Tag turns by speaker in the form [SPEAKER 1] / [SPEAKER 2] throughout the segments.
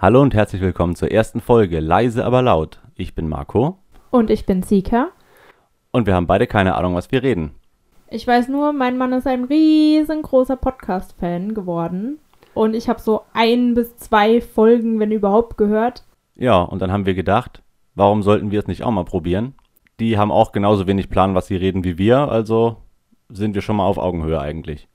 [SPEAKER 1] Hallo und herzlich willkommen zur ersten Folge Leise aber laut. Ich bin Marco
[SPEAKER 2] Und ich bin Sika.
[SPEAKER 1] und wir haben beide keine Ahnung, was wir reden.
[SPEAKER 2] Ich weiß nur, mein Mann ist ein riesengroßer Podcast-Fan geworden. Und ich habe so ein bis zwei Folgen, wenn überhaupt, gehört.
[SPEAKER 1] Ja, und dann haben wir gedacht, warum sollten wir es nicht auch mal probieren? Die haben auch genauso wenig Plan, was sie reden wie wir, also sind wir schon mal auf Augenhöhe eigentlich.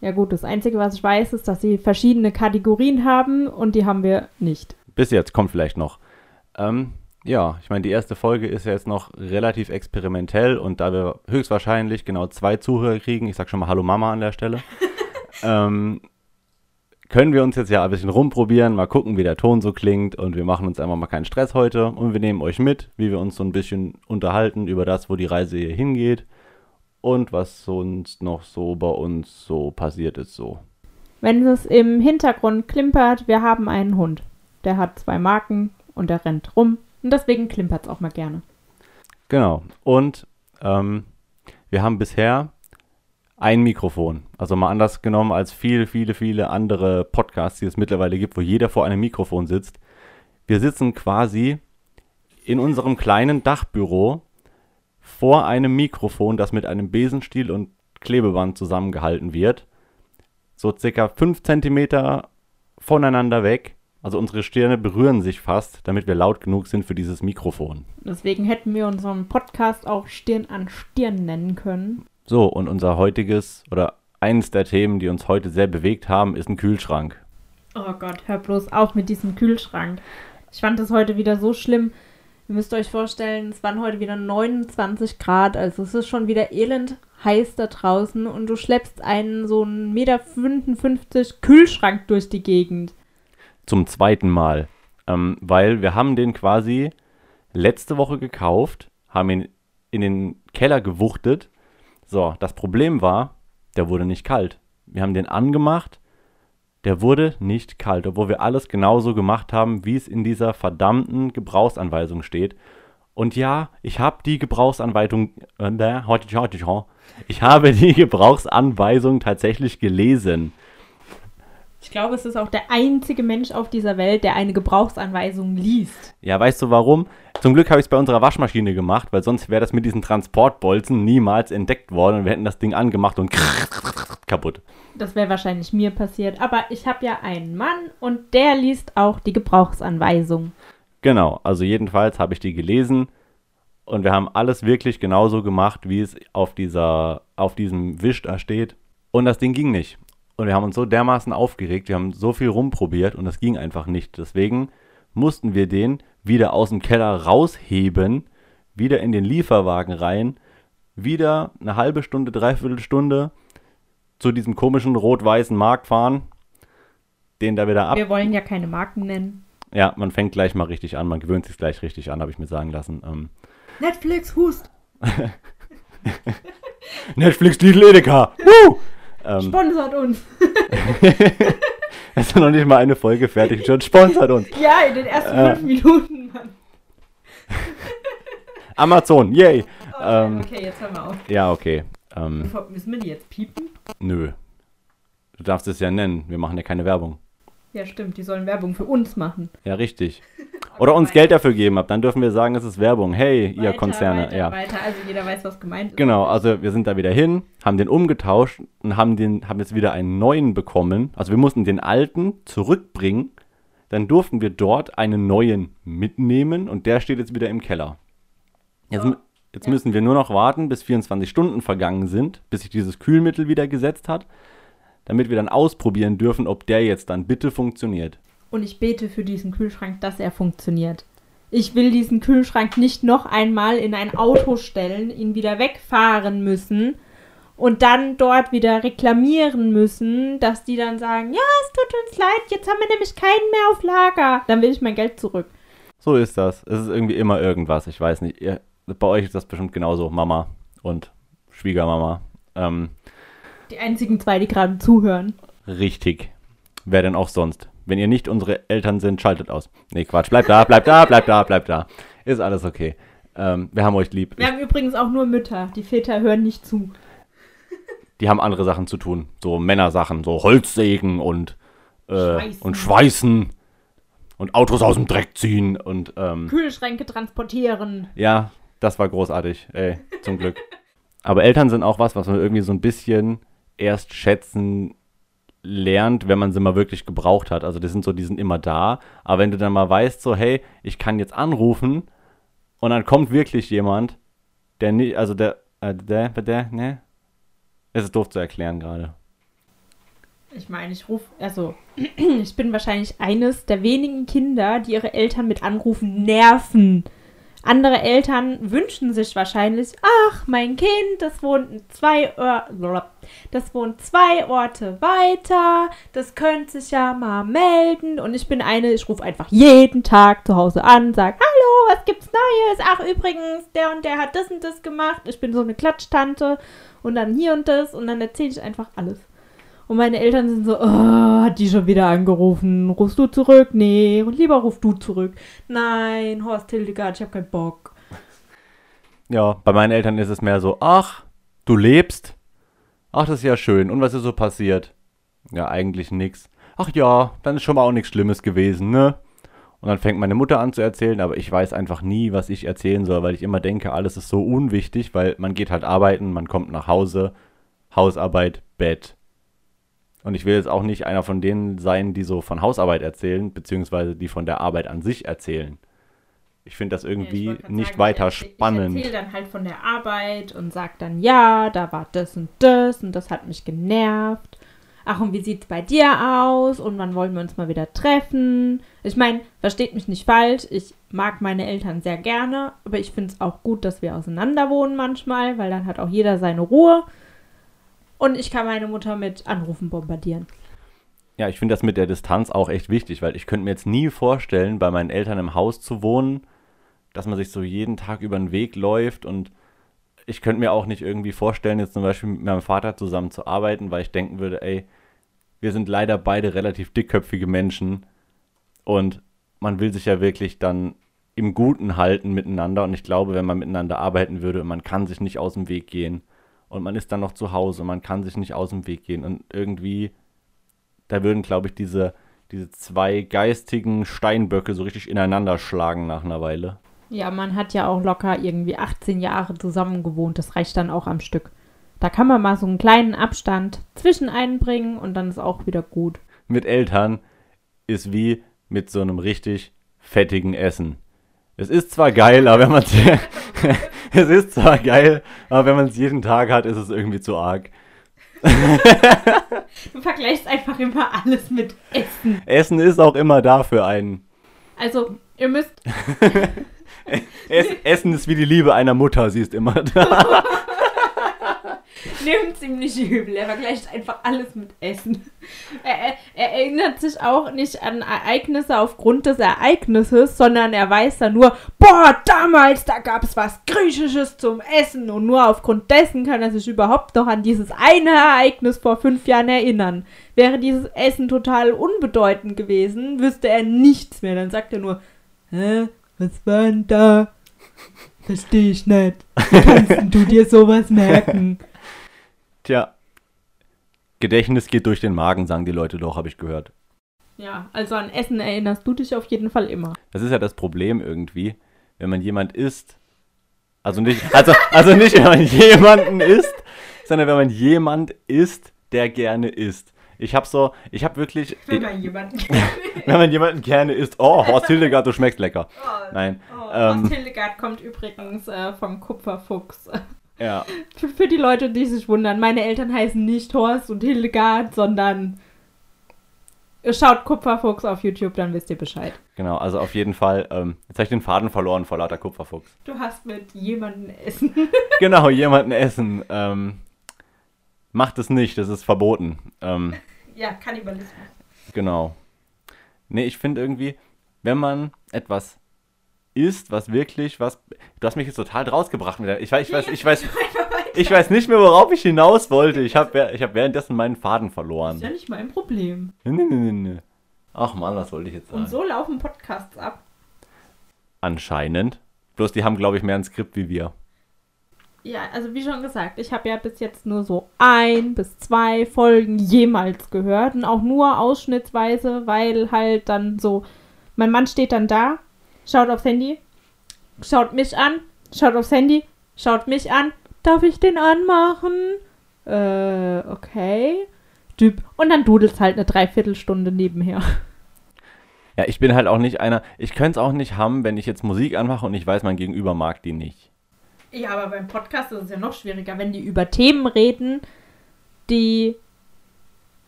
[SPEAKER 2] Ja gut, das Einzige, was ich weiß, ist, dass sie verschiedene Kategorien haben und die haben wir nicht.
[SPEAKER 1] Bis jetzt kommt vielleicht noch. Ähm, ja, ich meine, die erste Folge ist ja jetzt noch relativ experimentell und da wir höchstwahrscheinlich genau zwei Zuhörer kriegen, ich sag schon mal Hallo Mama an der Stelle, ähm, können wir uns jetzt ja ein bisschen rumprobieren, mal gucken, wie der Ton so klingt und wir machen uns einfach mal keinen Stress heute und wir nehmen euch mit, wie wir uns so ein bisschen unterhalten über das, wo die Reise hier hingeht und was sonst noch so bei uns so passiert ist so.
[SPEAKER 2] Wenn es im Hintergrund klimpert, wir haben einen Hund. Der hat zwei Marken und der rennt rum. Und deswegen klimpert es auch mal gerne.
[SPEAKER 1] Genau. Und ähm, wir haben bisher ein Mikrofon. Also mal anders genommen als viele, viele, viele andere Podcasts, die es mittlerweile gibt, wo jeder vor einem Mikrofon sitzt. Wir sitzen quasi in unserem kleinen Dachbüro vor einem Mikrofon, das mit einem Besenstiel und Klebeband zusammengehalten wird. So circa 5 Zentimeter voneinander weg. Also unsere Stirne berühren sich fast, damit wir laut genug sind für dieses Mikrofon.
[SPEAKER 2] Deswegen hätten wir unseren Podcast auch Stirn an Stirn nennen können.
[SPEAKER 1] So, und unser heutiges oder eines der Themen, die uns heute sehr bewegt haben, ist ein Kühlschrank.
[SPEAKER 2] Oh Gott, hör bloß auf mit diesem Kühlschrank. Ich fand das heute wieder so schlimm. Ihr müsst euch vorstellen, es waren heute wieder 29 Grad, also es ist schon wieder elend heiß da draußen und du schleppst einen so einen Meter 55 Kühlschrank durch die Gegend.
[SPEAKER 1] Zum zweiten Mal. Ähm, weil wir haben den quasi letzte Woche gekauft, haben ihn in den Keller gewuchtet. So, das Problem war, der wurde nicht kalt. Wir haben den angemacht, der wurde nicht kalt, obwohl wir alles genauso gemacht haben, wie es in dieser verdammten Gebrauchsanweisung steht. Und ja, ich habe die Gebrauchsanweisung, äh, heute, ich habe die Gebrauchsanweisung tatsächlich gelesen.
[SPEAKER 2] Ich glaube, es ist auch der einzige Mensch auf dieser Welt, der eine Gebrauchsanweisung liest.
[SPEAKER 1] Ja, weißt du warum? Zum Glück habe ich es bei unserer Waschmaschine gemacht, weil sonst wäre das mit diesen Transportbolzen niemals entdeckt worden und wir hätten das Ding angemacht und kaputt.
[SPEAKER 2] Das wäre wahrscheinlich mir passiert. Aber ich habe ja einen Mann und der liest auch die Gebrauchsanweisung.
[SPEAKER 1] Genau, also jedenfalls habe ich die gelesen und wir haben alles wirklich genauso gemacht, wie es auf, dieser, auf diesem Wisch da steht. Und das Ding ging nicht. Und wir haben uns so dermaßen aufgeregt, wir haben so viel rumprobiert und das ging einfach nicht. Deswegen mussten wir den wieder aus dem Keller rausheben, wieder in den Lieferwagen rein, wieder eine halbe Stunde, dreiviertel Stunde zu diesem komischen rot-weißen Markt fahren, den da wieder ab.
[SPEAKER 2] Wir wollen ja keine Marken nennen.
[SPEAKER 1] Ja, man fängt gleich mal richtig an, man gewöhnt sich gleich richtig an, habe ich mir sagen lassen. Ähm,
[SPEAKER 2] Netflix, Hust.
[SPEAKER 1] Netflix Lidl Edeka. Woo! Ähm,
[SPEAKER 2] Sponsert uns.
[SPEAKER 1] es ist noch nicht mal eine Folge fertig, schon sponsert uns.
[SPEAKER 2] Ja, in den ersten
[SPEAKER 1] Äh.
[SPEAKER 2] fünf Minuten, Mann.
[SPEAKER 1] Amazon, yay.
[SPEAKER 2] Oh,
[SPEAKER 1] Ähm,
[SPEAKER 2] okay, jetzt hören wir auf.
[SPEAKER 1] Ja, okay. Ähm,
[SPEAKER 2] Müssen wir die jetzt piepen?
[SPEAKER 1] nö. Du darfst es ja nennen, wir machen ja keine Werbung.
[SPEAKER 2] Ja, stimmt, die sollen Werbung für uns machen.
[SPEAKER 1] Ja, richtig. Oder uns Geld dafür geben, ab dann dürfen wir sagen, es ist Werbung. Hey, ihr
[SPEAKER 2] Weiter,
[SPEAKER 1] Konzerne.
[SPEAKER 2] Weiter,
[SPEAKER 1] ja.
[SPEAKER 2] weiter. Also jeder weiß, was gemeint ist.
[SPEAKER 1] Genau, also wir sind da wieder hin, haben den umgetauscht und haben, den, haben jetzt wieder einen neuen bekommen. Also wir mussten den alten zurückbringen. Dann durften wir dort einen neuen mitnehmen und der steht jetzt wieder im Keller. Jetzt, mü- jetzt
[SPEAKER 2] Ja.
[SPEAKER 1] müssen wir nur noch warten, bis 24 Stunden vergangen sind, bis sich dieses Kühlmittel wieder gesetzt hat, damit wir dann ausprobieren dürfen, ob der jetzt dann bitte funktioniert.
[SPEAKER 2] Und ich bete für diesen Kühlschrank, dass er funktioniert. Ich will diesen Kühlschrank nicht noch einmal in ein Auto stellen, ihn wieder wegfahren müssen und dann dort wieder reklamieren müssen, dass die dann sagen, ja, es tut uns leid, jetzt haben wir nämlich keinen mehr auf Lager. Dann will ich mein Geld zurück.
[SPEAKER 1] So ist das. Es ist irgendwie immer irgendwas. Ich weiß nicht. Ihr, bei euch ist das bestimmt genauso. Mama und Schwiegermama. Ähm,
[SPEAKER 2] Die einzigen zwei, die gerade zuhören.
[SPEAKER 1] Richtig. Wer denn auch sonst? Wenn ihr nicht unsere Eltern sind, schaltet aus. Nee, Quatsch. Bleibt da, bleibt da, bleibt da, bleibt da. Ist alles okay. Ähm, wir haben euch lieb.
[SPEAKER 2] Wir haben übrigens auch nur Mütter. Die Väter hören nicht zu.
[SPEAKER 1] Die haben andere Sachen zu tun. So Männersachen, so Holzsägen und, äh,
[SPEAKER 2] Schweißen.
[SPEAKER 1] und Schweißen und Autos aus dem Dreck ziehen und ähm,
[SPEAKER 2] Kühlschränke transportieren.
[SPEAKER 1] ja, das war großartig, ey, zum Glück. Aber Eltern sind auch was, was man irgendwie so ein bisschen erst schätzen lernt, wenn man sie mal wirklich gebraucht hat. Also die sind so, die sind immer da. Aber wenn du dann mal weißt, so, hey, ich kann jetzt anrufen und dann kommt wirklich jemand, der nicht, also der, äh, der, der, ne? Es ist doof zu erklären gerade.
[SPEAKER 2] Ich meine, ich rufe, also ich bin wahrscheinlich eines der wenigen Kinder, die ihre Eltern mit Anrufen nerven. Andere Eltern wünschen sich wahrscheinlich, ach, mein Kind, das wohnt zwei, das wohnt zwei Orte weiter, das könnte sich ja mal melden. Und ich bin eine, ich rufe einfach jeden Tag zu Hause an, sag, hallo, was gibt's Neues? Ach, übrigens, der und der hat das und das gemacht. Ich bin so eine Klatschtante und dann hier und das und dann erzähle ich einfach alles. Und meine Eltern sind so, oh, hat die schon wieder angerufen? Rufst du zurück? Nee, lieber ruf du zurück. Nein, Horst Hildegard, ich hab keinen Bock.
[SPEAKER 1] Ja, bei meinen Eltern ist es mehr so, ach, du lebst? Ach, das ist ja schön. Und was ist so passiert? Ja, eigentlich nix. Ach ja, dann ist schon mal auch nichts Schlimmes gewesen, ne? Und dann fängt meine Mutter an zu erzählen, aber ich weiß einfach nie, was ich erzählen soll, weil ich immer denke, alles ist so unwichtig, weil man geht halt arbeiten, man kommt nach Hause, Hausarbeit, Bett. Und ich will jetzt auch nicht einer von denen sein, die so von Hausarbeit erzählen, beziehungsweise die von der Arbeit an sich erzählen. Ich finde das irgendwie
[SPEAKER 2] Ja,
[SPEAKER 1] nicht
[SPEAKER 2] sagen,
[SPEAKER 1] weiter
[SPEAKER 2] ich,
[SPEAKER 1] spannend.
[SPEAKER 2] Ich erzähle dann halt von der Arbeit und sag dann, ja, da war das und das und das hat mich genervt. Ach, und wie sieht's bei dir aus? Und wann wollen wir uns mal wieder treffen? Ich meine, versteht mich nicht falsch, ich mag meine Eltern sehr gerne, aber ich finde es auch gut, dass wir auseinander wohnen manchmal, weil dann hat auch jeder seine Ruhe. Und ich kann meine Mutter mit Anrufen bombardieren.
[SPEAKER 1] Ja, ich finde das mit der Distanz auch echt wichtig, weil ich könnte mir jetzt nie vorstellen, bei meinen Eltern im Haus zu wohnen, dass man sich so jeden Tag über den Weg läuft. Und ich könnte mir auch nicht irgendwie vorstellen, jetzt zum Beispiel mit meinem Vater zusammen zu arbeiten, weil ich denken würde, ey, wir sind leider beide relativ dickköpfige Menschen. Und man will sich ja wirklich dann im Guten halten miteinander. Und ich glaube, wenn man miteinander arbeiten würde, man kann sich nicht aus dem Weg gehen und man ist dann noch zu Hause, man kann sich nicht aus dem Weg gehen und irgendwie da würden, glaube ich, diese, diese zwei geistigen Steinböcke so richtig ineinander schlagen nach einer Weile.
[SPEAKER 2] Ja, man hat ja auch locker irgendwie 18 Jahre zusammen gewohnt. Das reicht dann auch am Stück. Da kann man mal so einen kleinen Abstand zwischen einbringen und dann ist auch wieder gut.
[SPEAKER 1] Mit Eltern ist wie mit so einem richtig fettigen Essen. Es ist zwar geil, aber wenn man es ist zwar geil, aber wenn man es jeden Tag hat, ist es irgendwie zu arg.
[SPEAKER 2] Du vergleichst einfach immer alles mit Essen.
[SPEAKER 1] Essen ist auch immer da für einen.
[SPEAKER 2] Also, ihr müsst.
[SPEAKER 1] Es, Essen ist wie die Liebe einer Mutter, sie ist immer da.
[SPEAKER 2] Nehmt ihm nicht übel. Er vergleicht einfach alles mit Essen. Er, er, er erinnert sich auch nicht an Ereignisse aufgrund des Ereignisses, sondern er weiß dann nur, boah, damals, da gab es was Griechisches zum Essen. Und nur aufgrund dessen kann er sich überhaupt noch an dieses eine Ereignis vor fünf Jahren erinnern. Wäre dieses Essen total unbedeutend gewesen, wüsste er nichts mehr. Dann sagt er nur, hä, was war denn da? Verstehe ich nicht. Kannst du dir sowas merken?
[SPEAKER 1] Tja. Gedächtnis geht durch den Magen, sagen die Leute doch, habe ich gehört.
[SPEAKER 2] Ja, also an Essen erinnerst du dich auf jeden Fall immer.
[SPEAKER 1] Das ist ja das Problem irgendwie, wenn man jemand isst. Also nicht, also, also nicht, wenn man jemanden isst, sondern wenn man jemand isst, der gerne isst. Ich habe so, ich habe wirklich,
[SPEAKER 2] Wenn man jemanden
[SPEAKER 1] wenn man jemanden gerne isst, oh, Horst Hildegard, du schmeckst lecker. Nein,
[SPEAKER 2] Oh,
[SPEAKER 1] ähm,
[SPEAKER 2] Horst Hildegard kommt übrigens äh, vom Kupferfuchs.
[SPEAKER 1] Ja,
[SPEAKER 2] Für, für die Leute, die sich wundern, meine Eltern heißen nicht Horst und Hildegard, sondern ihr schaut Kupferfuchs auf YouTube, dann wisst ihr Bescheid.
[SPEAKER 1] genau, also auf jeden Fall, ähm, jetzt habe ich den Faden verloren vor lauter Kupferfuchs.
[SPEAKER 2] Du hast mit jemandem essen.
[SPEAKER 1] Genau, jemanden essen, ähm, macht es nicht, das ist verboten. Ähm,
[SPEAKER 2] ja, Kannibalismus.
[SPEAKER 1] Genau. Nee, ich finde irgendwie, wenn man etwas isst, was wirklich, was. Du hast mich jetzt total rausgebracht. Ich weiß, ich weiß, ich weiß, ich weiß nicht mehr, worauf ich hinaus wollte. Ich habe ich hab währenddessen meinen Faden
[SPEAKER 2] Ist
[SPEAKER 1] verloren.
[SPEAKER 2] ja nicht mein Problem.
[SPEAKER 1] Nee, nee, nee, nee. Ach man, was wollte ich jetzt sagen?
[SPEAKER 2] Und so laufen Podcasts ab.
[SPEAKER 1] Anscheinend. Bloß die haben, glaube ich, mehr ein Skript wie wir.
[SPEAKER 2] Ja, also wie schon gesagt, ich habe ja bis jetzt nur so ein bis zwei Folgen jemals gehört und auch nur ausschnittsweise, weil halt dann so Mein Mann steht dann da, schaut aufs Handy, schaut mich an, schaut aufs Handy, schaut mich an. Darf ich den anmachen? Äh, okay. Typ. Und dann dudelt's halt eine Dreiviertelstunde nebenher.
[SPEAKER 1] Ja, ich bin halt auch nicht einer. Ich könnte es auch nicht haben, wenn ich jetzt Musik anmache und ich weiß, mein Gegenüber mag die nicht.
[SPEAKER 2] Ja, aber beim Podcast ist es ja noch schwieriger, wenn die über Themen reden, die,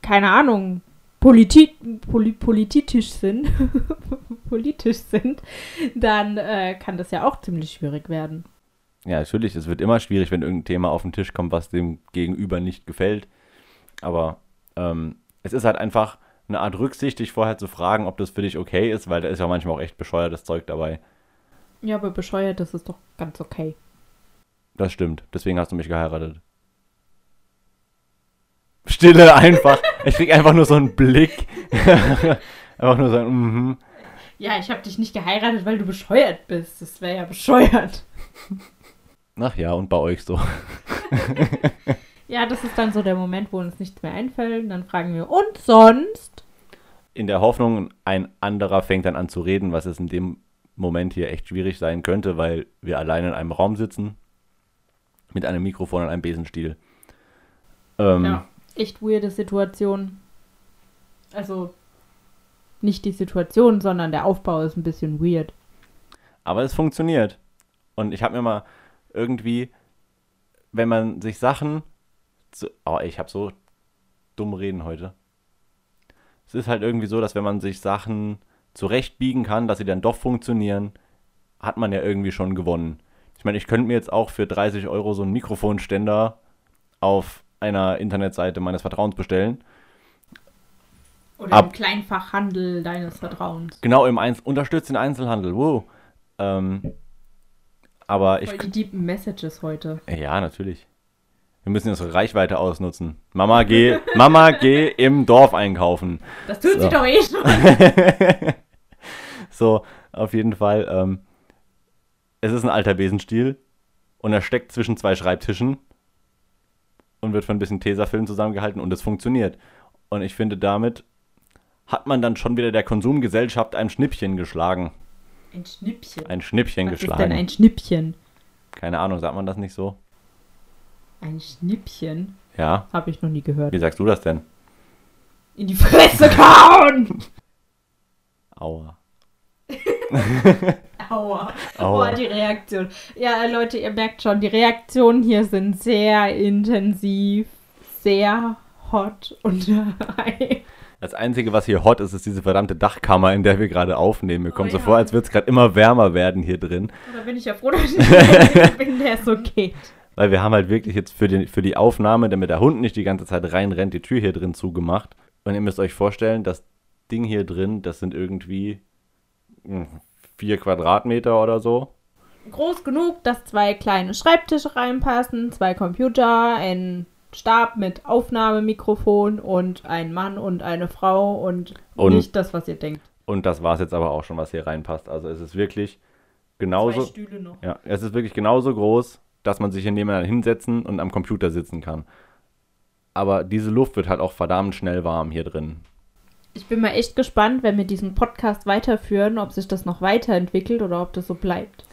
[SPEAKER 2] keine Ahnung, politi poli politisch sind, politisch sind, dann äh, kann das ja auch ziemlich schwierig werden.
[SPEAKER 1] Ja, natürlich, es wird immer schwierig, wenn irgendein Thema auf den Tisch kommt, was dem Gegenüber nicht gefällt. Aber ähm, es ist halt einfach eine Art Rücksicht, dich vorher zu fragen, ob das für dich okay ist, weil da ist ja manchmal auch echt bescheuertes Zeug dabei.
[SPEAKER 2] Ja, aber bescheuert, das ist doch ganz okay.
[SPEAKER 1] Das stimmt. Deswegen hast du mich geheiratet. Stille einfach. Ich krieg einfach nur so einen Blick. einfach nur so ein mhm.
[SPEAKER 2] Ja, ich habe dich nicht geheiratet, weil du bescheuert bist. Das wäre ja bescheuert.
[SPEAKER 1] Ach ja, und bei euch so.
[SPEAKER 2] Ja, das ist dann so der Moment, wo uns nichts mehr einfällt. Und dann fragen wir, und sonst?
[SPEAKER 1] In der Hoffnung, ein anderer fängt dann an zu reden, was es in dem Moment hier echt schwierig sein könnte, weil wir alleine in einem Raum sitzen. Mit einem Mikrofon und einem Besenstiel. Ähm,
[SPEAKER 2] Ja, echt weirde Situation. Also, nicht die Situation, sondern der Aufbau ist ein bisschen weird.
[SPEAKER 1] Aber es funktioniert. Und ich habe mir mal irgendwie, wenn man sich Sachen. Zu, oh, ich habe so dumm reden heute. Es ist halt irgendwie so, dass wenn man sich Sachen zurechtbiegen kann, dass sie dann doch funktionieren, hat man ja irgendwie schon gewonnen. Ich meine, ich könnte mir jetzt auch für 30 Euro so einen Mikrofonständer auf einer Internetseite meines Vertrauens bestellen.
[SPEAKER 2] Oder
[SPEAKER 1] Ab-
[SPEAKER 2] im Kleinfachhandel deines Vertrauens.
[SPEAKER 1] Genau, im Einz unterstützt den Einzelhandel. Wow. Ähm, aber ich
[SPEAKER 2] Voll die deepen Messages heute.
[SPEAKER 1] Ja, natürlich. Wir müssen unsere Reichweite ausnutzen. Mama, geh, Mama, geh im Dorf einkaufen.
[SPEAKER 2] Das tut
[SPEAKER 1] So.
[SPEAKER 2] sie doch eh schon.
[SPEAKER 1] So, auf jeden Fall. Ähm, es ist ein alter Besenstiel und er steckt zwischen zwei Schreibtischen und wird von ein bisschen Tesafilm zusammengehalten und es funktioniert. Und ich finde, damit hat man dann schon wieder der Konsumgesellschaft ein Schnippchen geschlagen.
[SPEAKER 2] Ein Schnippchen.
[SPEAKER 1] Ein Schnippchen
[SPEAKER 2] Was ist
[SPEAKER 1] geschlagen.
[SPEAKER 2] denn ein Schnippchen?
[SPEAKER 1] Keine Ahnung, sagt man das nicht so?
[SPEAKER 2] Ein Schnippchen?
[SPEAKER 1] Ja.
[SPEAKER 2] Habe ich noch nie gehört.
[SPEAKER 1] Wie sagst du das denn?
[SPEAKER 2] In die Fresse kauen!
[SPEAKER 1] Aua.
[SPEAKER 2] Aua.
[SPEAKER 1] Aua.
[SPEAKER 2] Oh, die Reaktion. Ja, Leute, ihr merkt schon, die Reaktionen hier sind sehr intensiv, sehr hot und high.
[SPEAKER 1] Das Einzige, was hier hot ist, ist diese verdammte Dachkammer, in der wir gerade aufnehmen. Mir
[SPEAKER 2] Oh
[SPEAKER 1] kommt so
[SPEAKER 2] ja.
[SPEAKER 1] vor, als würde es gerade immer wärmer werden hier drin.
[SPEAKER 2] Da bin ich ja froh, dass ich nicht bin, der so geht.
[SPEAKER 1] Weil wir haben halt wirklich jetzt für die, für die Aufnahme, damit der Hund nicht die ganze Zeit reinrennt, die Tür hier drin zugemacht. Und ihr müsst euch vorstellen, das Ding hier drin, das sind irgendwie hm, vier Quadratmeter oder so.
[SPEAKER 2] Groß genug, dass zwei kleine Schreibtische reinpassen, zwei Computer, ein Stab mit Aufnahmemikrofon und ein Mann und eine Frau und,
[SPEAKER 1] Und-
[SPEAKER 2] nicht das, was ihr denkt.
[SPEAKER 1] Und das war es jetzt aber auch schon, was hier reinpasst. Also es ist wirklich genauso.
[SPEAKER 2] Zwei Stühle noch.
[SPEAKER 1] Ja, es ist wirklich genauso groß, dass man sich hier nebeneinander hinsetzen und am Computer sitzen kann. Aber diese Luft wird halt auch verdammt schnell warm hier drin.
[SPEAKER 2] Ich bin mal echt gespannt, wenn wir diesen Podcast weiterführen, ob sich das noch weiterentwickelt oder ob das so bleibt.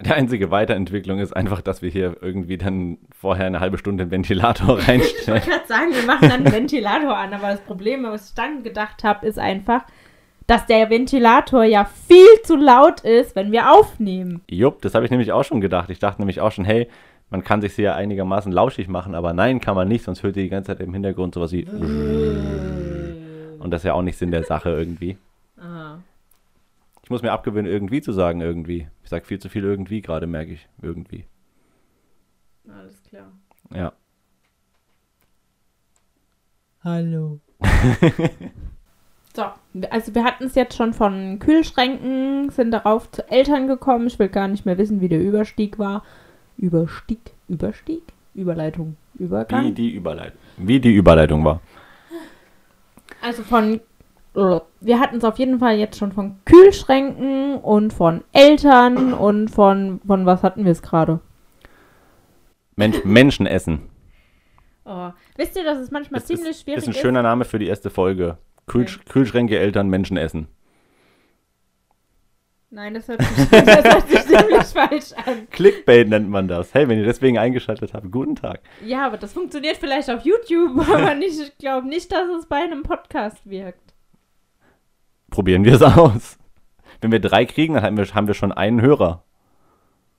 [SPEAKER 1] Die einzige Weiterentwicklung ist einfach, dass wir hier irgendwie dann vorher eine halbe Stunde den Ventilator
[SPEAKER 2] Ich
[SPEAKER 1] reinstellen.
[SPEAKER 2] wollte gerade sagen, wir machen dann einen Ventilator an, aber das Problem, was ich dann gedacht habe, ist einfach, dass der Ventilator ja viel zu laut ist, wenn wir aufnehmen.
[SPEAKER 1] Jupp, das habe ich nämlich auch schon gedacht. Ich dachte nämlich auch schon, hey, man kann sich hier einigermaßen lauschig machen, aber nein, kann man nicht, sonst hört ihr die ganze Zeit im Hintergrund sowas wie. Und das ist ja auch nicht Sinn der Sache irgendwie.
[SPEAKER 2] Aha.
[SPEAKER 1] Ich muss mir abgewöhnen, irgendwie zu sagen, irgendwie. Ich sage viel zu viel irgendwie gerade, merke ich. Irgendwie.
[SPEAKER 2] Alles klar.
[SPEAKER 1] Ja.
[SPEAKER 2] Hallo. so, also wir hatten es jetzt schon von Kühlschränken, sind darauf zu Eltern gekommen. Ich will gar nicht mehr wissen, wie der Überstieg war. Überstieg, Überstieg, Überleitung, Übergang.
[SPEAKER 1] Wie die Überleitung. Wie die Überleitung war.
[SPEAKER 2] Also von, wir hatten es auf jeden Fall jetzt schon von Kühlschränken und von Eltern und von, von was hatten wir es gerade?
[SPEAKER 1] Mensch, Menschen essen.
[SPEAKER 2] Oh. Wisst ihr, dass es manchmal
[SPEAKER 1] Das
[SPEAKER 2] ziemlich
[SPEAKER 1] ist,
[SPEAKER 2] schwierig
[SPEAKER 1] ist ein
[SPEAKER 2] ist?
[SPEAKER 1] schöner Name für die erste Folge. Kühl,
[SPEAKER 2] Okay.
[SPEAKER 1] Kühlschränke, Eltern, Menschen essen.
[SPEAKER 2] Nein, das hört sich, das hört sich ziemlich falsch an.
[SPEAKER 1] Clickbait nennt man das. Hey, wenn ihr deswegen eingeschaltet habt, guten Tag.
[SPEAKER 2] Ja, aber das funktioniert vielleicht auf YouTube, aber nicht, ich glaube nicht, dass es bei einem Podcast wirkt.
[SPEAKER 1] Probieren wir es aus. Wenn wir drei kriegen, dann haben wir, haben wir schon einen Hörer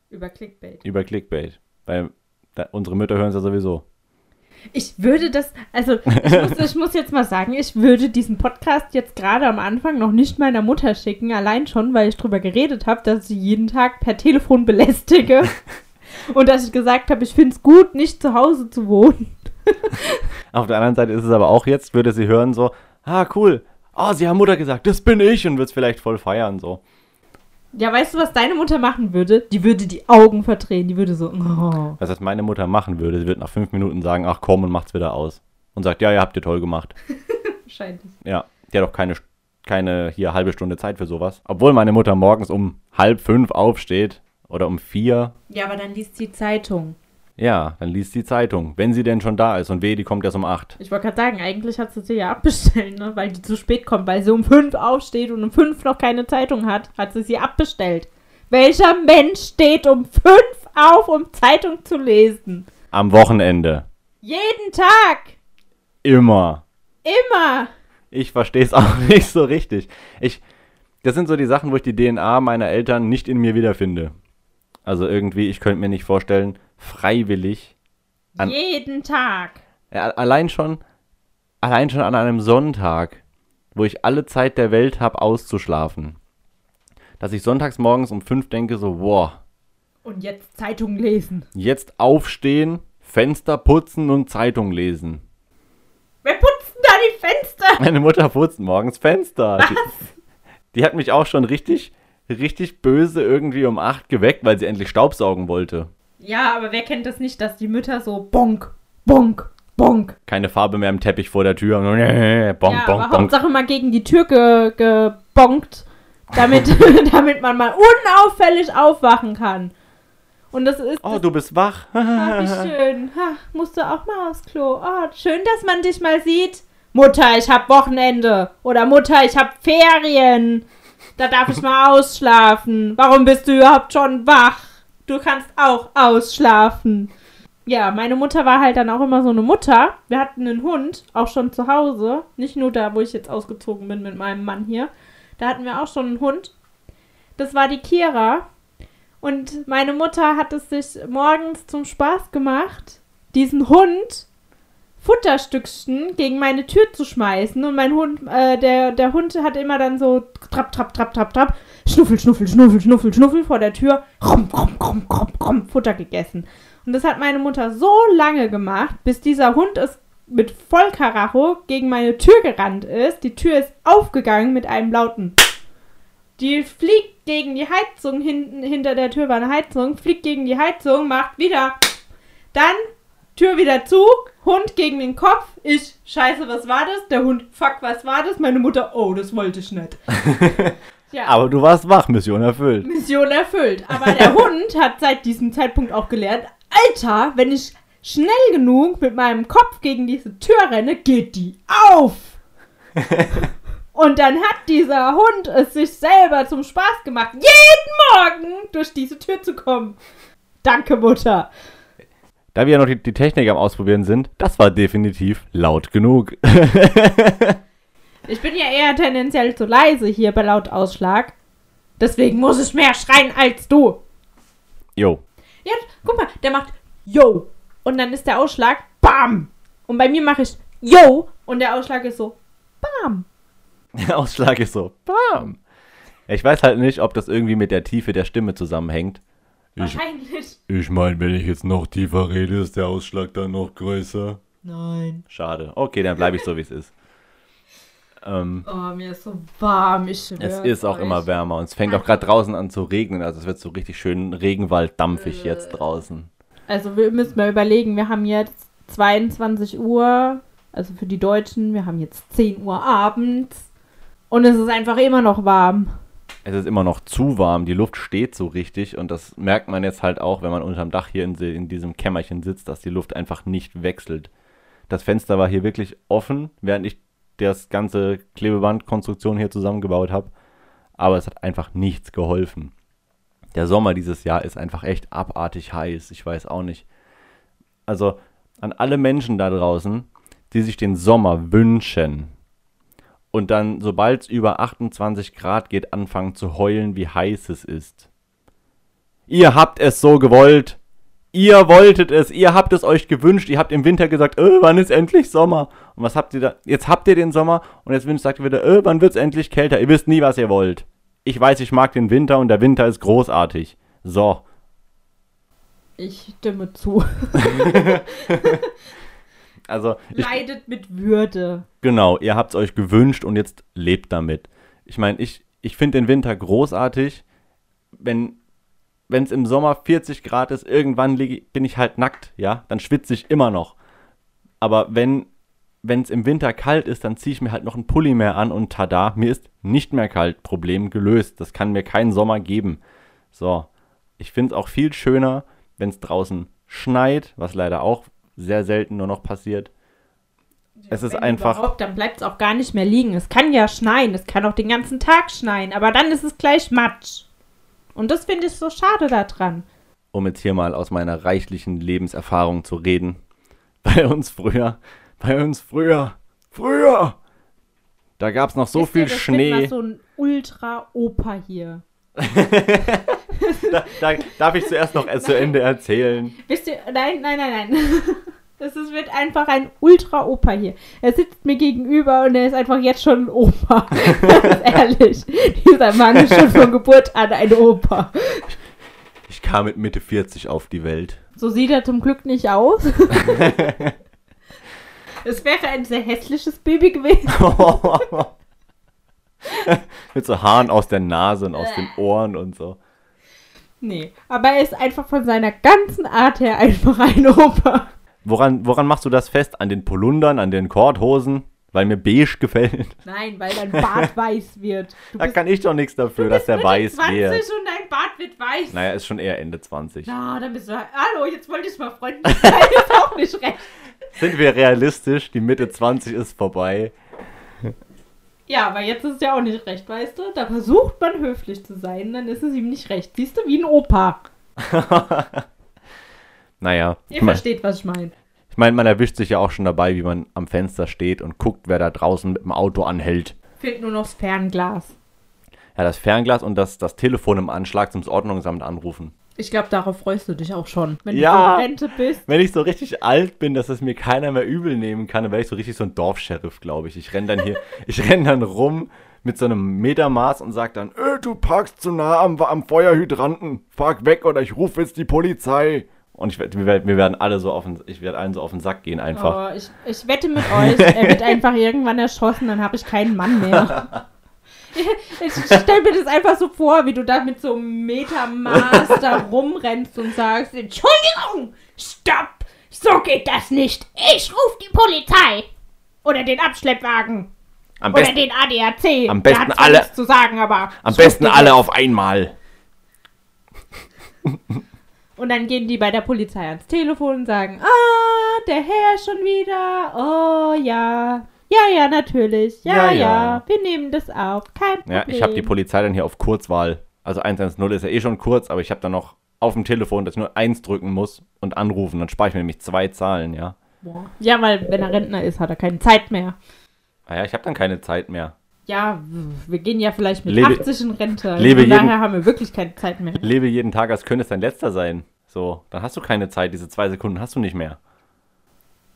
[SPEAKER 2] Über Clickbait.
[SPEAKER 1] über Clickbait. Weil da, unsere Mütter hören es ja sowieso.
[SPEAKER 2] Ich würde das, also ich muss, ich muss jetzt mal sagen, ich würde diesen Podcast jetzt gerade am Anfang noch nicht meiner Mutter schicken, allein schon, weil ich drüber geredet habe, dass ich sie jeden Tag per Telefon belästige. Und dass ich gesagt habe, ich finde es gut, nicht zu Hause zu wohnen.
[SPEAKER 1] Auf der anderen Seite ist es aber auch jetzt, würde sie hören so, ah, cool. Ah, sie haben Mutter gesagt, das bin ich und wird es vielleicht voll feiern so.
[SPEAKER 2] Ja, weißt du, was deine Mutter machen würde? Die würde die Augen verdrehen. Die würde so, oh.
[SPEAKER 1] Was das meine Mutter machen würde, sie wird nach fünf Minuten sagen, ach komm und macht's wieder aus. Und sagt, ja, ihr habt ihr toll gemacht.
[SPEAKER 2] Wahrscheinlich.
[SPEAKER 1] Ja, die hat auch keine, keine hier halbe Stunde Zeit für sowas. Obwohl meine Mutter morgens um halb fünf aufsteht oder um vier.
[SPEAKER 2] Ja, aber dann liest sie Zeitung.
[SPEAKER 1] Ja, dann liest die Zeitung, wenn sie denn schon da ist. Und weh, die kommt erst um acht.
[SPEAKER 2] Ich wollte gerade sagen, eigentlich hat sie sie ja abbestellt, ne? weil die zu spät kommt, weil sie um fünf aufsteht und um fünf noch keine Zeitung hat, hat sie sie abbestellt. Welcher Mensch steht um fünf auf, um Zeitung zu lesen?
[SPEAKER 1] Am Wochenende.
[SPEAKER 2] Jeden Tag!
[SPEAKER 1] Immer.
[SPEAKER 2] Immer!
[SPEAKER 1] Ich verstehe es auch nicht so richtig. Ich, das sind so die Sachen, wo ich die DNA meiner Eltern nicht in mir wiederfinde. Also irgendwie, ich könnte mir nicht vorstellen, freiwillig, An-
[SPEAKER 2] Jeden Tag!
[SPEAKER 1] ja, allein schon, allein schon an einem Sonntag, wo ich alle Zeit der Welt habe, auszuschlafen, dass ich sonntags morgens um fünf denke so, wow,
[SPEAKER 2] Und jetzt Zeitung lesen.
[SPEAKER 1] jetzt aufstehen, Fenster putzen und Zeitung lesen.
[SPEAKER 2] Wer putzt denn da die Fenster?
[SPEAKER 1] Meine Mutter putzt morgens Fenster. Die, die hat mich auch schon richtig, richtig böse irgendwie um acht geweckt, weil sie endlich Staubsaugen wollte.
[SPEAKER 2] Ja, aber wer kennt das nicht, dass die Mütter so bonk, bonk, bonk.
[SPEAKER 1] Keine Farbe mehr im Teppich vor der Tür. Bonk,
[SPEAKER 2] ja,
[SPEAKER 1] bonk,
[SPEAKER 2] aber
[SPEAKER 1] bonk.
[SPEAKER 2] Hauptsache mal gegen die Tür ge gebonkt, damit, damit man mal unauffällig aufwachen kann. Und das ist.
[SPEAKER 1] Oh, du bist wach.
[SPEAKER 2] Ah, wie schön. Ha, musst du auch mal aufs Klo. Oh, schön, dass man dich mal sieht. Mutter, ich hab Wochenende. Oder Mutter, ich hab Ferien. Da darf ich mal ausschlafen. Warum bist du überhaupt schon wach? Du kannst auch ausschlafen. Ja, meine Mutter war halt dann auch immer so eine Mutter. Wir hatten einen Hund, auch schon zu Hause. Nicht nur da, wo ich jetzt ausgezogen bin mit meinem Mann hier. Da hatten wir auch schon einen Hund. Das war die Kira. Und meine Mutter hat es sich morgens zum Spaß gemacht, diesen Hund Futterstückchen gegen meine Tür zu schmeißen. Und mein Hund, äh, der, der Hund hat immer dann so trapp, trapp, trapp, trapp, trapp, schnuffel, schnuffel, schnuffel, schnuffel, schnuffel vor der Tür, rom, rom, rom, rom, rom, Futter gegessen. Und das hat meine Mutter so lange gemacht, bis dieser Hund es mit Vollkaracho gegen meine Tür gerannt ist. Die Tür ist aufgegangen mit einem lauten die fliegt gegen die Heizung, hinten hinter der Tür war eine Heizung, fliegt gegen die Heizung, macht wieder. Dann Tür wieder zu, Hund gegen den Kopf. Ich, scheiße, was war das? Der Hund, fuck, was war das? Meine Mutter, oh, das wollte ich nicht. ja,
[SPEAKER 1] Aber du warst wach, Mission erfüllt.
[SPEAKER 2] Mission erfüllt. Aber der Hund hat seit diesem Zeitpunkt auch gelernt, Alter, wenn ich schnell genug mit meinem Kopf gegen diese Tür renne, geht die auf. Und dann hat dieser Hund es sich selber zum Spaß gemacht, jeden Morgen durch diese Tür zu kommen. Danke, Mutter.
[SPEAKER 1] Da wir ja noch die, die Technik am Ausprobieren sind, das war definitiv laut genug.
[SPEAKER 2] Ich bin ja eher tendenziell zu leise hier bei Lautausschlag. Deswegen muss ich mehr schreien als du.
[SPEAKER 1] Jo.
[SPEAKER 2] Ja, guck mal, der macht Yo. Und dann ist der Ausschlag Bam. Und bei mir mache ich Yo. Und der Ausschlag ist so Bam.
[SPEAKER 1] Der Ausschlag ist so, bam. Ich weiß halt nicht, ob das irgendwie mit der Tiefe der Stimme zusammenhängt. Ich,
[SPEAKER 2] Wahrscheinlich.
[SPEAKER 1] ich meine, wenn ich jetzt noch tiefer rede, ist der Ausschlag dann noch größer.
[SPEAKER 2] Nein.
[SPEAKER 1] Schade. Okay, dann bleibe ich so, wie es ist. Ähm,
[SPEAKER 2] Oh, mir ist so warm. Ich
[SPEAKER 1] es ist auch
[SPEAKER 2] euch.
[SPEAKER 1] immer wärmer und es fängt auch gerade draußen an zu regnen. Also es wird so richtig schön regenwalddampfig
[SPEAKER 2] Äh.
[SPEAKER 1] jetzt draußen.
[SPEAKER 2] Also wir müssen mal überlegen, wir haben jetzt 22 Uhr, also für die Deutschen, wir haben jetzt 10 Uhr abends und es ist einfach immer noch warm.
[SPEAKER 1] Es ist immer noch zu warm, die Luft steht so richtig und das merkt man jetzt halt auch, wenn man unterm Dach hier in, in diesem Kämmerchen sitzt, dass die Luft einfach nicht wechselt. Das Fenster war hier wirklich offen, während ich das ganze Klebebandkonstruktion hier zusammengebaut habe. aber es hat einfach nichts geholfen. Der Sommer dieses Jahr ist einfach echt abartig heiß. Ich weiß auch nicht. Also an alle Menschen da draußen, die sich den Sommer wünschen und dann, sobald es über 28 Grad geht, anfangen zu heulen, wie heiß es ist. Ihr habt es so gewollt. Ihr wolltet es, ihr habt es euch gewünscht, ihr habt im Winter gesagt, äh, wann ist endlich Sommer? Und was habt ihr da? Jetzt habt ihr den Sommer und jetzt sagt ihr wieder, äh, wann wird's endlich kälter? Ihr wisst nie, was ihr wollt. Ich weiß, ich mag den Winter und der Winter ist großartig. So.
[SPEAKER 2] Ich stimme zu.
[SPEAKER 1] Also, ich,
[SPEAKER 2] Leidet mit Würde.
[SPEAKER 1] genau, ihr habt's euch gewünscht und jetzt lebt damit. Ich meine, ich, ich finde den Winter großartig. Wenn es im Sommer 40 Grad ist, irgendwann lieg, bin ich halt nackt, ja, dann schwitze ich immer noch. Aber wenn es im Winter kalt ist, dann ziehe ich mir halt noch einen Pulli mehr an und tada, mir ist nicht mehr kalt. Problem gelöst. Das kann mir kein Sommer geben. So, ich finde es auch viel schöner, wenn es draußen schneit, was leider auch sehr selten nur noch passiert. Es ist
[SPEAKER 2] Wenn
[SPEAKER 1] einfach.
[SPEAKER 2] Überhaupt, dann bleibt es auch gar nicht mehr liegen. Es kann ja schneien, es kann auch den ganzen Tag schneien, aber dann ist es gleich Matsch. Und das finde ich so schade daran.
[SPEAKER 1] um jetzt hier mal aus meiner reichlichen Lebenserfahrung zu reden. Bei uns früher, bei uns früher, früher, da gab es noch so
[SPEAKER 2] ihr,
[SPEAKER 1] viel
[SPEAKER 2] das
[SPEAKER 1] Schnee.
[SPEAKER 2] Mal so ein Ultra-Oper hier.
[SPEAKER 1] Da, da darf ich zuerst noch zu Ende erzählen.
[SPEAKER 2] Wisst ihr, nein, nein, nein, nein. Das ist, wird einfach ein Ultra-Opa hier. Er sitzt mir gegenüber und er ist einfach jetzt schon ein Opa. Ganz ehrlich. Dieser Mann ist schon von Geburt an ein Opa.
[SPEAKER 1] Ich kam mit Mitte 40 auf die Welt.
[SPEAKER 2] So sieht er zum Glück nicht aus. Es wäre ein sehr hässliches Baby gewesen.
[SPEAKER 1] mit so Haaren aus der Nase und aus den Ohren und so.
[SPEAKER 2] Nee, aber er ist einfach von seiner ganzen Art her einfach ein Opa.
[SPEAKER 1] Woran, woran machst du das fest? An den Polundern, an den Korthosen? Weil mir beige gefällt.
[SPEAKER 2] Nein, weil dein Bart weiß wird. Du
[SPEAKER 1] Da kann ich doch nichts dafür, dass der weiß
[SPEAKER 2] 20
[SPEAKER 1] wird.
[SPEAKER 2] und dein Bart wird weiß.
[SPEAKER 1] Naja, ist schon eher Ende 20.
[SPEAKER 2] Na, dann bist du. Hallo, jetzt wollte ich mal freundlich sein. Ist auch nicht recht.
[SPEAKER 1] Sind wir realistisch? Die Mitte 20 ist vorbei.
[SPEAKER 2] Ja, aber jetzt ist es ja auch nicht recht, weißt du? Da versucht man höflich zu sein, dann ist es ihm nicht recht. Siehst du, wie ein Opa.
[SPEAKER 1] Naja,
[SPEAKER 2] Ihr
[SPEAKER 1] meine,
[SPEAKER 2] versteht, was ich meine.
[SPEAKER 1] ich mein, man erwischt sich ja auch schon dabei, wie man am Fenster steht und guckt, wer da draußen mit dem Auto anhält.
[SPEAKER 2] Fehlt nur noch das Fernglas.
[SPEAKER 1] Ja, das Fernglas und das, das Telefon im Anschlag zum Ordnungsamt anrufen.
[SPEAKER 2] Ich glaube, darauf freust du dich auch schon, wenn
[SPEAKER 1] Ja.
[SPEAKER 2] du in Rente bist.
[SPEAKER 1] Wenn ich so richtig alt bin, dass es mir keiner mehr übel nehmen kann, dann wäre ich so richtig so ein Dorfscheriff, glaube ich. Ich renn dann hier, ich renn dann rum mit so einem Metermaß und sag dann, äh, du parkst zu nah am, am Feuerhydranten, park weg oder ich rufe jetzt die Polizei. Und ich, wir, wir werden alle so auf den, ich werde allen so auf den Sack gehen einfach.
[SPEAKER 2] Oh, ich, ich wette mit euch, er wird einfach irgendwann erschossen, dann habe ich keinen Mann mehr. Ich stell mir das einfach so vor, wie du da mit so einem Metermaß da rumrennst und sagst, Entschuldigung, stopp, so geht das nicht. Ich rufe die Polizei. Oder den Abschleppwagen.
[SPEAKER 1] Am
[SPEAKER 2] Oder
[SPEAKER 1] besten,
[SPEAKER 2] den ADAC.
[SPEAKER 1] am besten alle-
[SPEAKER 2] nichts zu sagen, aber...
[SPEAKER 1] am besten
[SPEAKER 2] ruf
[SPEAKER 1] alle auf einmal.
[SPEAKER 2] Und dann gehen die bei der Polizei ans Telefon und sagen, ah, der Herr schon wieder. Oh, ja. Ja, ja, natürlich. Ja,
[SPEAKER 1] Ja,
[SPEAKER 2] ja. Wir nehmen das auf. Kein Problem.
[SPEAKER 1] Ja, ich habe die Polizei dann hier auf Kurzwahl. Also 110 ist ja eh schon kurz, aber ich habe dann noch auf dem Telefon, dass ich nur eins drücken muss und anrufen. Dann spare ich mir nämlich zwei Zahlen, ja.
[SPEAKER 2] Ja, weil wenn er Rentner ist, hat er keine Zeit mehr.
[SPEAKER 1] Ah ja, ich habe dann keine Zeit mehr.
[SPEAKER 2] Ja, wir gehen ja vielleicht mit
[SPEAKER 1] Lebe-
[SPEAKER 2] 80 in Rente. Also
[SPEAKER 1] lebe
[SPEAKER 2] Von
[SPEAKER 1] jeden-
[SPEAKER 2] daher haben wir wirklich keine Zeit mehr.
[SPEAKER 1] Lebe jeden Tag, als könnte es dein letzter sein. So, dann hast du keine Zeit, diese zwei Sekunden hast du nicht mehr.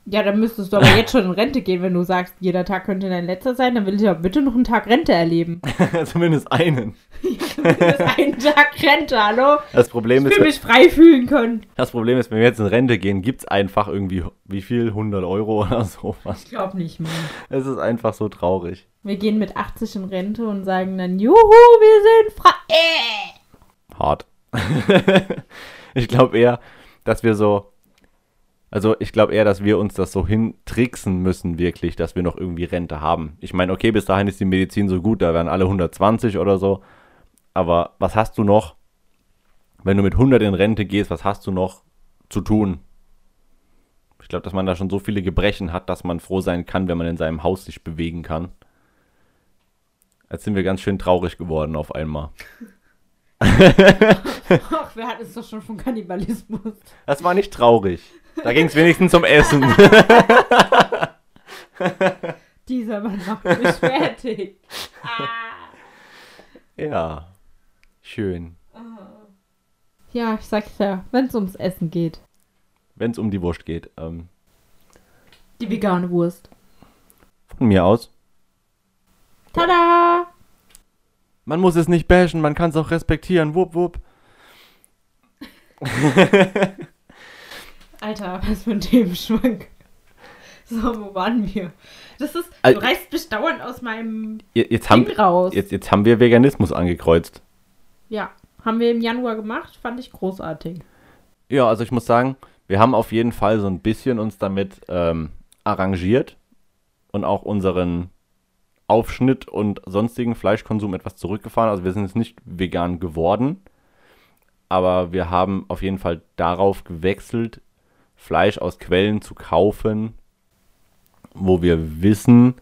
[SPEAKER 2] Ja, dann müsstest du aber jetzt schon in Rente gehen, wenn du sagst, jeder Tag könnte dein letzter sein. Dann will ich ja bitte noch einen Tag Rente erleben.
[SPEAKER 1] Zumindest einen.
[SPEAKER 2] Das ist ein Tag Rente, hallo?
[SPEAKER 1] Das Problem
[SPEAKER 2] Ich
[SPEAKER 1] ist,
[SPEAKER 2] will mich frei fühlen können.
[SPEAKER 1] das Problem ist, wenn wir jetzt in Rente gehen, gibt es einfach irgendwie, wie viel? 100 Euro oder sowas.
[SPEAKER 2] Ich glaube nicht, Mann.
[SPEAKER 1] Es ist einfach so traurig.
[SPEAKER 2] Wir gehen mit 80 in Rente und sagen dann, juhu, wir sind frei. Äh.
[SPEAKER 1] Hart. ich glaube eher, dass wir so. Also ich glaube eher, dass wir uns das so hintricksen müssen, wirklich, dass wir noch irgendwie Rente haben. Ich meine, okay, bis dahin ist die Medizin so gut, da werden alle 120 oder so. Aber was hast du noch, wenn du mit 100 in Rente gehst, was hast du noch zu tun? Ich glaube, dass man da schon so viele Gebrechen hat, dass man froh sein kann, wenn man in seinem Haus sich bewegen kann. Jetzt sind wir ganz schön traurig geworden auf einmal.
[SPEAKER 2] Ach, wir hatten es doch schon von Kannibalismus.
[SPEAKER 1] Das war nicht traurig. Da ging es wenigstens um Essen.
[SPEAKER 2] Dieser Mann macht mich fertig. Ah.
[SPEAKER 1] ja. Schön.
[SPEAKER 2] Ja, ich sag's ja, wenn es ums Essen geht.
[SPEAKER 1] Wenn es um die Wurst geht. Ähm,
[SPEAKER 2] Die vegane Wurst.
[SPEAKER 1] von mir aus.
[SPEAKER 2] Tada!
[SPEAKER 1] Man muss es nicht bashen, man kann es auch respektieren. Wupp, wupp.
[SPEAKER 2] Alter, was für ein Themenschwank. So, wo waren wir? Das ist,
[SPEAKER 1] Al-
[SPEAKER 2] du reißt mich dauernd aus meinem
[SPEAKER 1] Je- Jetzt haben,
[SPEAKER 2] Ding raus.
[SPEAKER 1] jetzt, jetzt haben wir Veganismus angekreuzt.
[SPEAKER 2] Ja, haben wir im Januar gemacht, fand ich großartig.
[SPEAKER 1] Ja, also ich muss sagen, wir haben auf jeden Fall so ein bisschen uns damit ähm, arrangiert und auch unseren Aufschnitt und sonstigen Fleischkonsum etwas zurückgefahren. Also wir sind jetzt nicht vegan geworden, aber wir haben auf jeden Fall darauf gewechselt, Fleisch aus Quellen zu kaufen, wo wir wissen,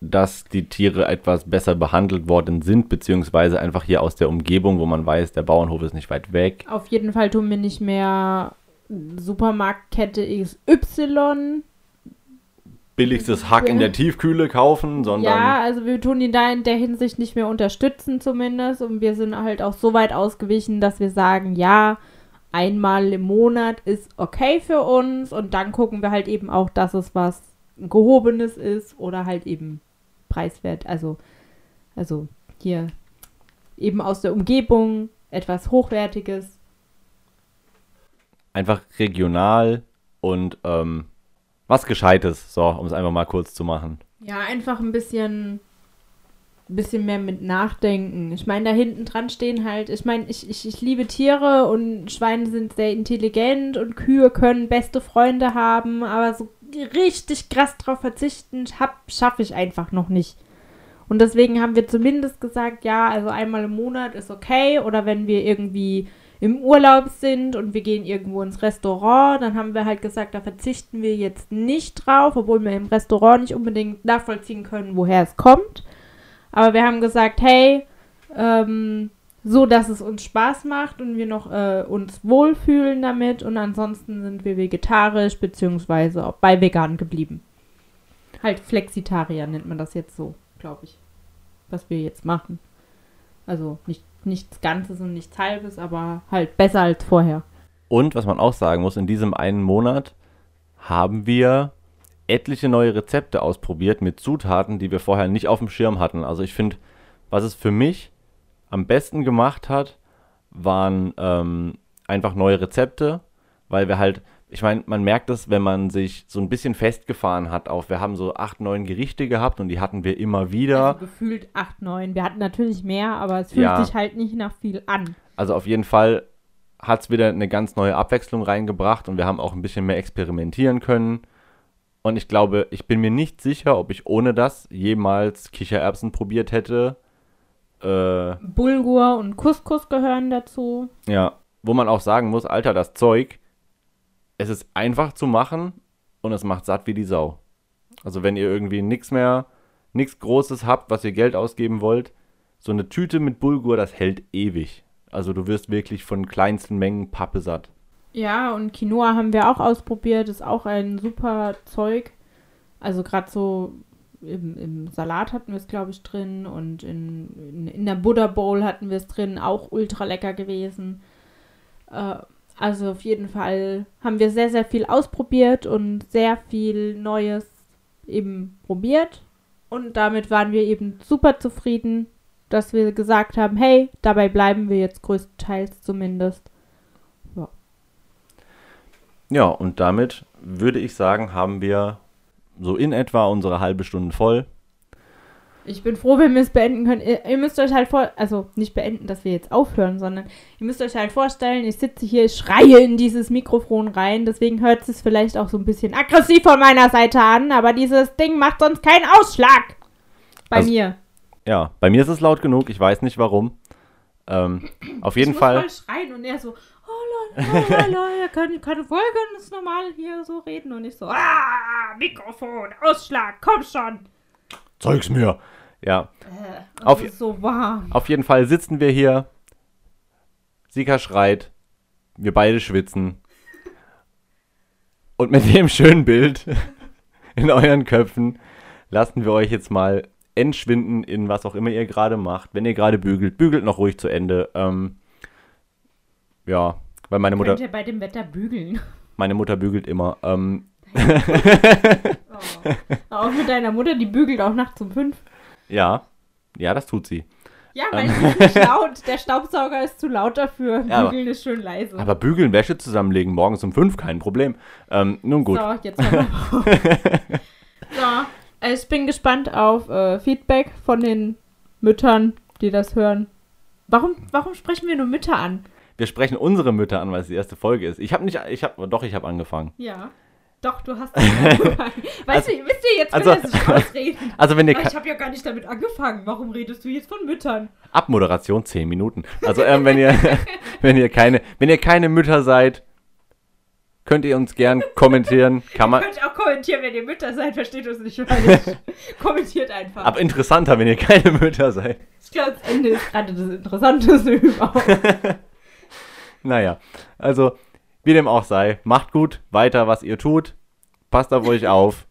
[SPEAKER 1] dass die Tiere etwas besser behandelt worden sind, beziehungsweise einfach hier aus der Umgebung, wo man weiß, der Bauernhof ist nicht weit weg.
[SPEAKER 2] Auf jeden Fall tun wir nicht mehr Supermarktkette XY.
[SPEAKER 1] billigstes Hack in der Tiefkühle kaufen, sondern
[SPEAKER 2] Ja, also wir tun ihn da in der Hinsicht nicht mehr unterstützen zumindest. Und wir sind halt auch so weit ausgewichen, dass wir sagen, ja, einmal im Monat ist okay für uns. Und dann gucken wir halt eben auch, dass es was Gehobenes ist oder halt eben preiswert. Also, also hier eben aus der Umgebung etwas Hochwertiges.
[SPEAKER 1] einfach regional und ähm, was Gescheites, so, um es einfach mal kurz zu machen.
[SPEAKER 2] Ja, einfach ein bisschen, bisschen mehr mit Nachdenken. Ich meine, da hinten dran stehen halt, ich meine, ich, ich, ich liebe Tiere und Schweine sind sehr intelligent und Kühe können beste Freunde haben, aber so richtig krass drauf verzichten schaffe ich einfach noch nicht. Und deswegen haben wir zumindest gesagt, ja, also einmal im Monat ist okay. Oder wenn wir irgendwie im Urlaub sind und wir gehen irgendwo ins Restaurant, dann haben wir halt gesagt, da verzichten wir jetzt nicht drauf, obwohl wir im Restaurant nicht unbedingt nachvollziehen können, woher es kommt. Aber wir haben gesagt, hey, ähm, so dass es uns Spaß macht und wir noch äh, uns wohlfühlen damit und ansonsten sind wir vegetarisch beziehungsweise auch bei vegan geblieben. Halt Flexitarier nennt man das jetzt so, glaube ich, was wir jetzt machen. Also nicht nichts Ganzes und nichts Halbes, aber halt besser als vorher.
[SPEAKER 1] Und was man auch sagen muss, in diesem einen Monat haben wir etliche neue Rezepte ausprobiert mit Zutaten, die wir vorher nicht auf dem Schirm hatten. Also ich finde, was es für mich am besten gemacht hat, waren ähm, einfach neue Rezepte, weil wir halt, ich meine, man merkt es, wenn man sich so ein bisschen festgefahren hat auf, wir haben so acht, neun Gerichte gehabt und die hatten wir immer wieder.
[SPEAKER 2] Also gefühlt 8, 9. Wir hatten natürlich mehr, aber es fühlt
[SPEAKER 1] Ja.
[SPEAKER 2] sich halt nicht nach viel an.
[SPEAKER 1] Also auf jeden Fall hat es wieder eine ganz neue Abwechslung reingebracht und wir haben auch ein bisschen mehr experimentieren können. Und ich glaube, ich bin mir nicht sicher, ob ich ohne das jemals Kichererbsen probiert hätte. Äh,
[SPEAKER 2] Bulgur und Couscous gehören dazu.
[SPEAKER 1] ja, wo man auch sagen muss, Alter, das Zeug, es ist einfach zu machen und es macht satt wie die Sau. Also wenn ihr irgendwie nichts mehr, nichts Großes habt, was ihr Geld ausgeben wollt, so eine Tüte mit Bulgur, das hält ewig. Also du wirst wirklich von kleinsten Mengen Pappe satt.
[SPEAKER 2] Ja, und Quinoa haben wir auch ausprobiert. Ist auch ein super Zeug. Also gerade so im, im Salat hatten wir es, glaube ich, drin. Und in, in, in der Buddha Bowl hatten wir es drin. Auch ultra lecker gewesen. Äh, also auf jeden Fall haben wir sehr, sehr viel ausprobiert und sehr viel Neues eben probiert. Und damit waren wir eben super zufrieden, dass wir gesagt haben, hey, dabei bleiben wir jetzt größtenteils zumindest.
[SPEAKER 1] Ja, und damit würde ich sagen, haben wir so in etwa unsere halbe Stunde voll.
[SPEAKER 2] Ich bin froh, wenn wir es beenden können. Ihr, ihr müsst euch halt vor, also nicht beenden, dass wir jetzt aufhören, sondern ihr müsst euch halt vorstellen, ich sitze hier, ich schreie in dieses Mikrofon rein, deswegen hört es vielleicht auch so ein bisschen aggressiv von meiner Seite an, aber dieses Ding macht sonst keinen Ausschlag. Bei
[SPEAKER 1] Also-
[SPEAKER 2] mir.
[SPEAKER 1] Ja, bei mir ist es laut genug, ich weiß nicht warum. Ähm, auf jeden
[SPEAKER 2] ich
[SPEAKER 1] Fall.
[SPEAKER 2] muss voll schreien und er so, ihr könnt, könnt voll ganz normal hier so reden und ich so, ah, Mikrofon, Ausschlag, komm schon.
[SPEAKER 1] Zeug's mir. Ja,
[SPEAKER 2] Äh,
[SPEAKER 1] Auf-
[SPEAKER 2] ist so warm.
[SPEAKER 1] auf jeden Fall sitzen wir hier. Sika schreit. Wir beide schwitzen. Und mit dem schönen Bild in euren Köpfen lassen wir euch jetzt mal entschwinden in was auch immer ihr gerade macht. Wenn ihr gerade bügelt, bügelt noch ruhig zu Ende. Ähm, ja, weil meine Mutter,
[SPEAKER 2] Könnt ihr bei dem Wetter bügeln?
[SPEAKER 1] meine Mutter bügelt immer. Ähm,
[SPEAKER 2] Oh. Auch mit deiner Mutter, die bügelt auch nachts um fünf.
[SPEAKER 1] ja, ja, das tut sie.
[SPEAKER 2] Ja, weil es ist nicht laut. Der Staubsauger ist zu laut dafür.
[SPEAKER 1] Ja, aber-
[SPEAKER 2] Bügeln ist schön leise.
[SPEAKER 1] Aber bügeln, Wäsche zusammenlegen, morgens um fünf, kein Problem. Ähm, nun gut.
[SPEAKER 2] So, jetzt So, äh, ich bin gespannt auf äh, Feedback von den Müttern, die das hören. Warum, warum sprechen wir nur Mütter an?
[SPEAKER 1] Wir sprechen unsere Mütter an, weil es die erste Folge ist. Ich habe nicht, ich habe, doch, ich habe angefangen.
[SPEAKER 2] Ja. Doch, du hast angefangen. Weißt du, wisst ihr, jetzt
[SPEAKER 1] also-
[SPEAKER 2] er sich rausreden.
[SPEAKER 1] Also wenn ihr
[SPEAKER 2] ich habe ja gar nicht damit angefangen. Warum redest du jetzt von Müttern?
[SPEAKER 1] Abmoderation 10 Minuten. Also ähm, wenn ihr wenn ihr keine wenn ihr keine Mütter seid, könnt ihr uns gern kommentieren. Kann man.
[SPEAKER 2] Ihr könnt auch kommentieren, wenn ihr Mütter seid, versteht uns nicht falsch. Kommentiert einfach.
[SPEAKER 1] Aber interessanter, wenn ihr keine Mütter seid.
[SPEAKER 2] ich glaube, das Ende ist gerade das Interessanteste überhaupt.
[SPEAKER 1] Naja, also wie dem auch sei, macht gut weiter, was ihr tut. Passt auf euch auf.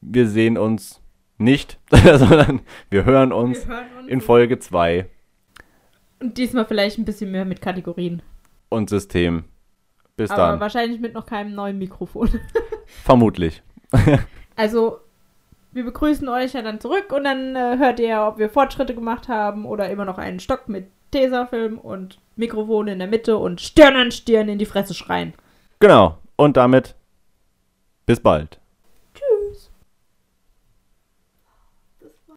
[SPEAKER 1] Wir sehen uns nicht, sondern wir hören uns
[SPEAKER 2] Wir hören uns.
[SPEAKER 1] in Folge 2
[SPEAKER 2] Und diesmal vielleicht ein bisschen mehr mit Kategorien.
[SPEAKER 1] und System. Bis
[SPEAKER 2] Aber
[SPEAKER 1] dann.
[SPEAKER 2] wahrscheinlich mit noch keinem neuen Mikrofon.
[SPEAKER 1] Vermutlich.
[SPEAKER 2] Also, wir begrüßen euch ja dann zurück und dann äh, hört ihr, ob wir Fortschritte gemacht haben oder immer noch einen Stock mit Tesafilm und Mikrofon in der Mitte und Stirn an Stirn in die Fresse schreien.
[SPEAKER 1] Genau. Und damit bis bald.